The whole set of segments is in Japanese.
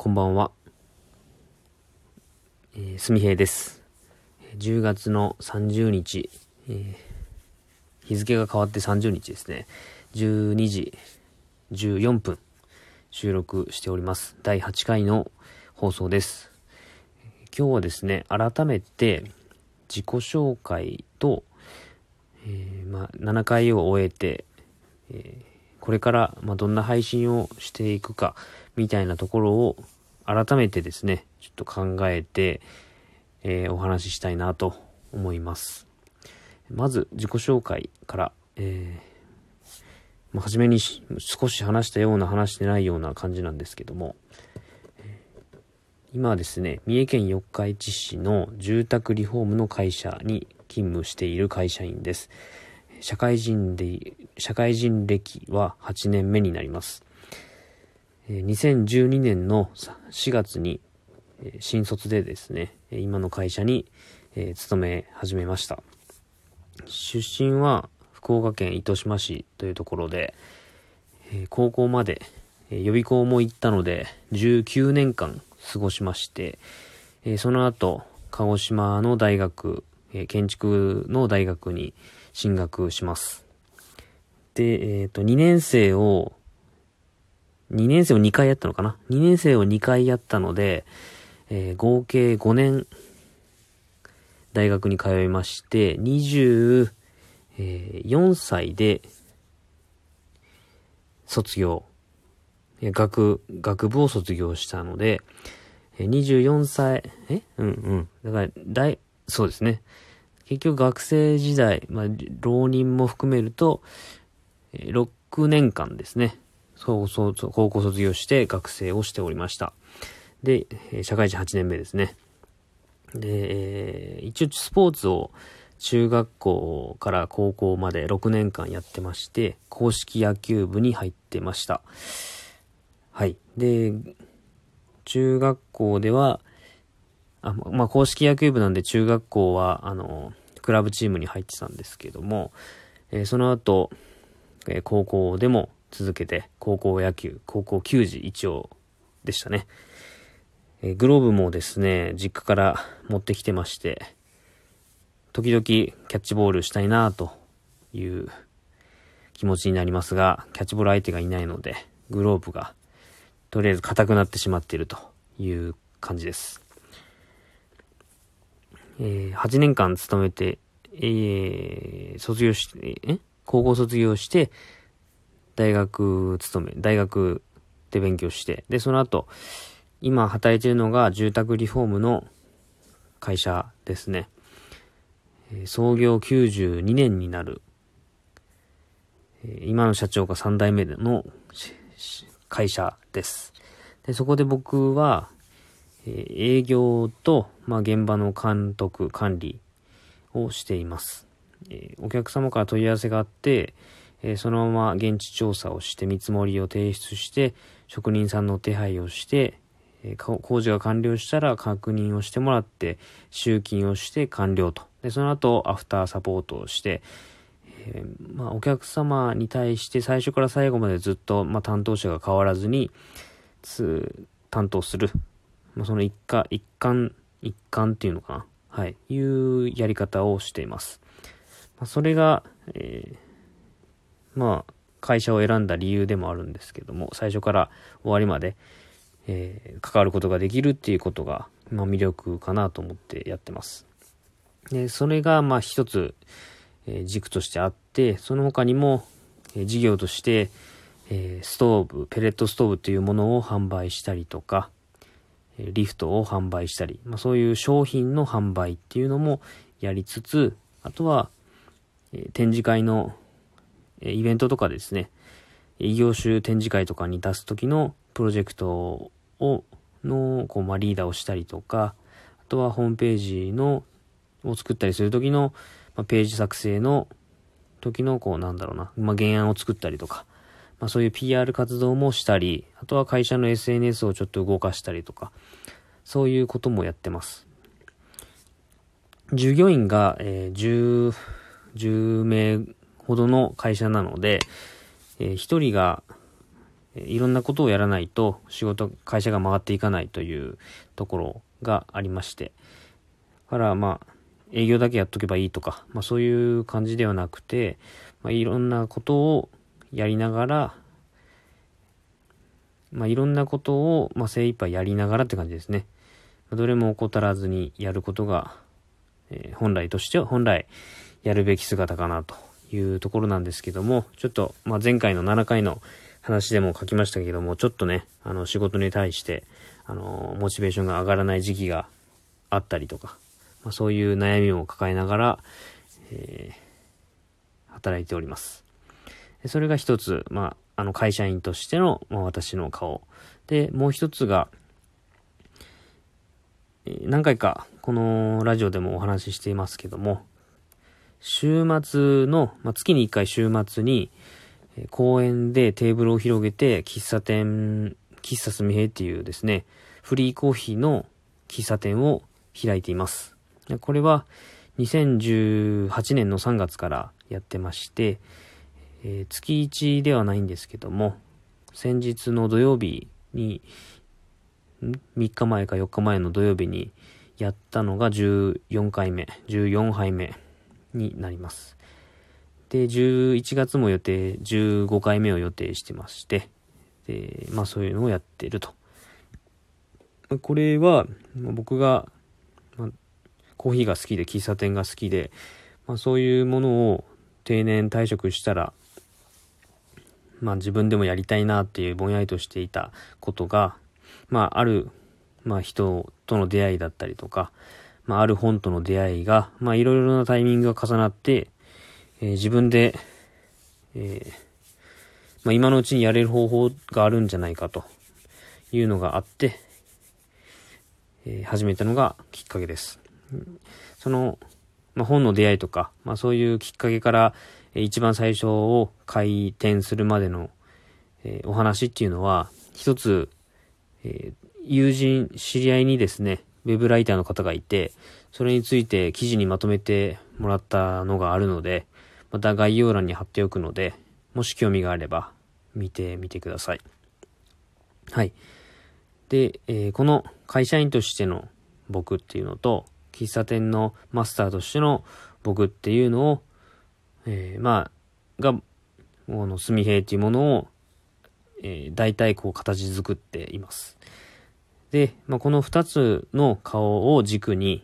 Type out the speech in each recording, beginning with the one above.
こんばんは。えー、すみへいです。10月の30日、えー、日付が変わって30日ですね。12時14分収録しております。第8回の放送です。今日はですね、改めて自己紹介と、えー、まあ、7回を終えて、えこれから、まどんな配信をしていくか、みたいなところを改めてですね、ちょっと考えて、えー、お話ししたいなと思います。まず、自己紹介から、えー、まあ、初めに少し話したような話してないような感じなんですけども、今はですね、三重県四日市市の住宅リフォームの会社に勤務している会社員です。社会人で、社会人歴は8年目になります。2012年の4月に新卒でですね、今の会社に勤め始めました。出身は福岡県糸島市というところで、高校まで予備校も行ったので19年間過ごしまして、その後、鹿児島の大学、建築の大学に進学します。で、えっ、ー、と、2年生を、2年生を2回やったのかな ?2 年生を2回やったので、えー、合計5年、大学に通いまして、24歳で、卒業。学、学部を卒業したので、24歳、え？うんうん。だから、大、そうですね。結局学生時代、まあ、浪人も含めると、6年間ですね。そうそう、高校卒業して学生をしておりました。で、社会人8年目ですね。でえ、一応スポーツを中学校から高校まで6年間やってまして、公式野球部に入ってました。はい。で、中学校では、あまあ、公式野球部なんで中学校は、あの、クラブチームに入ってたんですけども、えー、その後、えー、高校でも続けて、高校野球、高校球児一応でしたね。えー、グローブもですね、実家から持ってきてまして、時々キャッチボールしたいなという気持ちになりますが、キャッチボール相手がいないので、グローブがとりあえず硬くなってしまっているという感じです。えー、8年間勤めて、えー、卒業して、え？高校卒業して、大学勤め、大学で勉強して、で、その後、今働いてるのが住宅リフォームの会社ですね。創業92年になる、今の社長が3代目の会社です。で、そこで僕は、営業と、まあ、現場の監督、管理をしています。お客様から問い合わせがあって、えそのまま現地調査をして見積もりを提出して、職人さんの手配をして、え工事が完了したら確認をしてもらって、集金をして完了と。で、その後、アフターサポートをして、えー、まあ、お客様に対して最初から最後までずっと、まあ、担当者が変わらずに、担当する。まあ、その一環、一環、一環っていうのかな。はい。いうやり方をしています。まあ、それが、えー、まあ、会社を選んだ理由でもあるんですけども、最初から終わりまで、えー、関わることができるっていうことが、まあ、魅力かなと思ってやってます。で、それが、まあ、一つ、えー、軸としてあって、その他にも、えー、事業として、え、ストーブ、ペレットストーブというものを販売したりとか、リフトを販売したり、まあ、そういう商品の販売っていうのもやりつつ、あとは、え展示会の、イベントとかですね、異業種展示会とかに出す時のプロジェクトを、の、こう、まあ、リーダーをしたりとか、あとはホームページの、を作ったりする時の、まあ、ページ作成の時の、こう、なんだろうな、まあ、原案を作ったりとか、まあ、そういう PR 活動もしたり、あとは会社の SNS をちょっと動かしたりとか、そういうこともやってます。従業員が、えー、10、10名ほどの会社なので、えー、1人が、いろんなことをやらないと仕事、会社が回っていかないというところがありまして。だからまあ、営業だけやっとけばいいとか、まあそういう感じではなくて、まあ、いろんなことをやりながら、まあいろんなことを、まあ、精一杯やりながらって感じですね。どれも怠らずにやることが、え、本来としては、本来やるべき姿かなというところなんですけども、ちょっと、まあ、前回の7回の話でも書きましたけども、ちょっとね、あの、仕事に対して、あの、モチベーションが上がらない時期があったりとか、まあ、そういう悩みを抱えながら、えー、働いております。それが一つ、まあ、あの、会社員としての、まあ、私の顔。で、もう一つが、何回かこのラジオでもお話ししていますけども、週末の、まあ、月に1回週末に、公園でテーブルを広げて、喫茶店、喫茶すみへっていうですね、フリーコーヒーの喫茶店を開いています。これは2018年の3月からやってまして、えー、月1ではないんですけども、先日の土曜日に、3日前か4日前の土曜日にやったのが14回目、14杯目になります。で、11月も予定、15回目を予定してまして、で、まあそういうのをやってると。これは、僕が、まあ、コーヒーが好きで、喫茶店が好きで、まあそういうものを定年退職したら、まあ自分でもやりたいなっていうぼんやりとしていたことが、まあある、まあ人との出会いだったりとか、まあある本との出会いが、まあいろいろなタイミングが重なって、えー、自分で、えー、まあ、今のうちにやれる方法があるんじゃないかというのがあって、えー、始めたのがきっかけです。その、まあ、本の出会いとか、まあ、そういうきっかけから、えー、一番最初を開店するまでの、えー、お話っていうのは、一つ、え友人、知り合いにですね、ウェブライターの方がいて、それについて記事にまとめてもらったのがあるので、また概要欄に貼っておくので、もし興味があれば見てみてください。はい。で、えー、この会社員としての僕っていうのと、喫茶店のマスターとしての僕っていうのを、えー、まあ、が、このすみへいっていうものを、えー、大体こう形作っています。で、まあ、この二つの顔を軸に、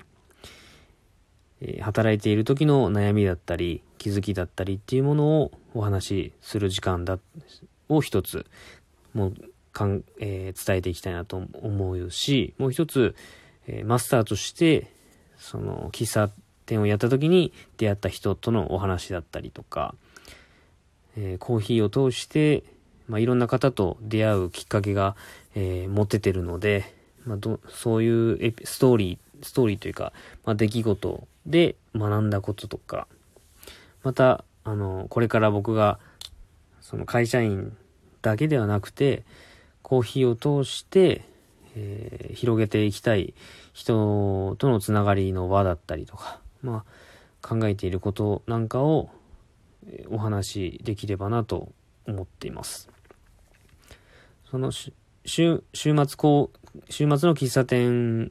えー、働いている時の悩みだったり、気づきだったりっていうものをお話しする時間だ、を一つ、もう、かん、えー、伝えていきたいなと思うし、もう一つ、えー、マスターとして、その、喫茶店をやった時に出会った人とのお話だったりとか、えー、コーヒーを通して、まあ、いろんな方と出会うきっかけが、えー、持ててるので、まあ、どそういうエピストーリー、ストーリーというか、まあ、出来事で学んだこととか、また、あの、これから僕が、その会社員だけではなくて、コーヒーを通して、えー、広げていきたい人とのつながりの輪だったりとか、まあ、考えていることなんかをお話しできればなと思っています。その週、週末こう、週末の喫茶店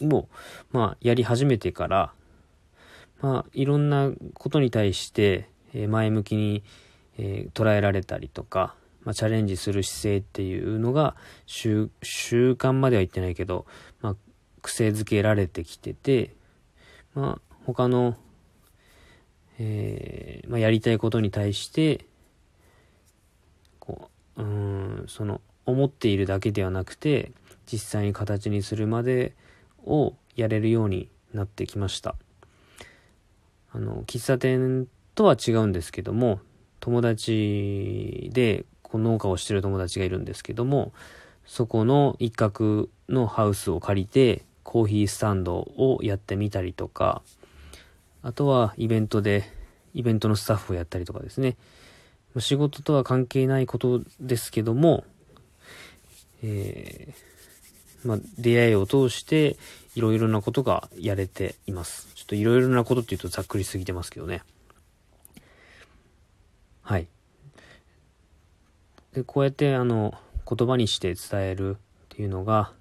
を、まあ、やり始めてから、まあ、いろんなことに対して、え前向きに、えー、捉えられたりとか、まあ、チャレンジする姿勢っていうのが習、習慣までは言ってないけど、まあ、癖づけられてきてて、まあ、他の、えー、まあ、やりたいことに対して、こう、うん、その、思っているだけではなくて、実際に形にするまでをやれるようになってきました。あの、喫茶店とは違うんですけども、友達で、こう農家をしてる友達がいるんですけども、そこの一角のハウスを借りて、コーヒースタンドをやってみたりとか、あとはイベントで、イベントのスタッフをやったりとかですね。仕事とは関係ないことですけども、えー、まあ、出会いを通していろいろなことがやれています。ちょっといろいろなことって言うとざっくりすぎてますけどね。はい。で、こうやってあの、言葉にして伝えるっていうのが、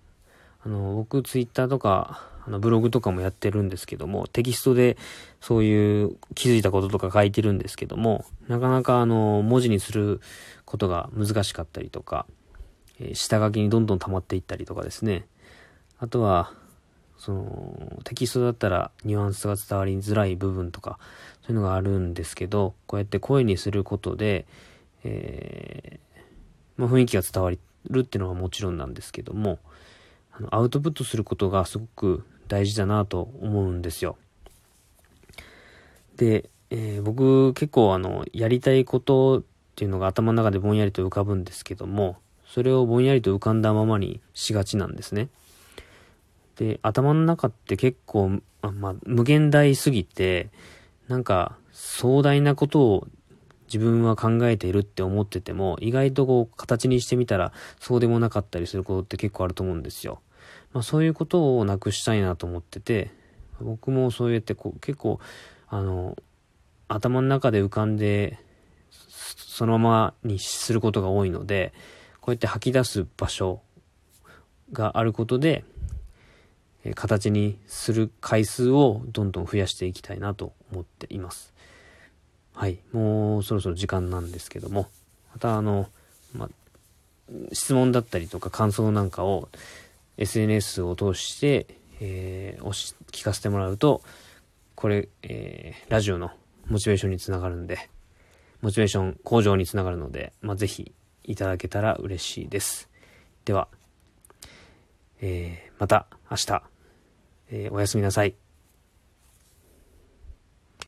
あの、僕ツイッターとか、あの、ブログとかもやってるんですけども、テキストでそういう気づいたこととか書いてるんですけども、なかなかあの、文字にすることが難しかったりとか、え、下書きにどんどん溜まっていったりとかですね。あとは、その、テキストだったらニュアンスが伝わりづらい部分とか、そういうのがあるんですけど、こうやって声にすることで、えー、まあ、雰囲気が伝わるっていうのはもちろんなんですけども、あの、アウトプットすることがすごく大事だなと思うんですよ。で、えー、僕結構あの、やりたいことっていうのが頭の中でぼんやりと浮かぶんですけども、それをぼんやりと浮かんだままにしがちなんですね。で、頭の中って結構、あまあ、無限大すぎて、なんか壮大なことを自分は考えているって思ってても、意外とこう形にしてみたらそうでもなかったりすることって結構あると思うんですよ。まあそういうことをなくしたいなと思ってて、僕もそうやってこう結構、あの、頭の中で浮かんで、そのままにすることが多いので、こうやって吐き出す場所があることで、え形にする回数をどんどん増やしていきたいなと思っています。はい。もうそろそろ時間なんですけども、またあの、ま、質問だったりとか感想なんかを SNS を通して、えー、し聞かせてもらうと、これ、えー、ラジオのモチベーションにつながるんで、モチベーション向上につながるので、まあ、ぜひいただけたら嬉しいです。では、えー、また明日、えー、おやすみなさい。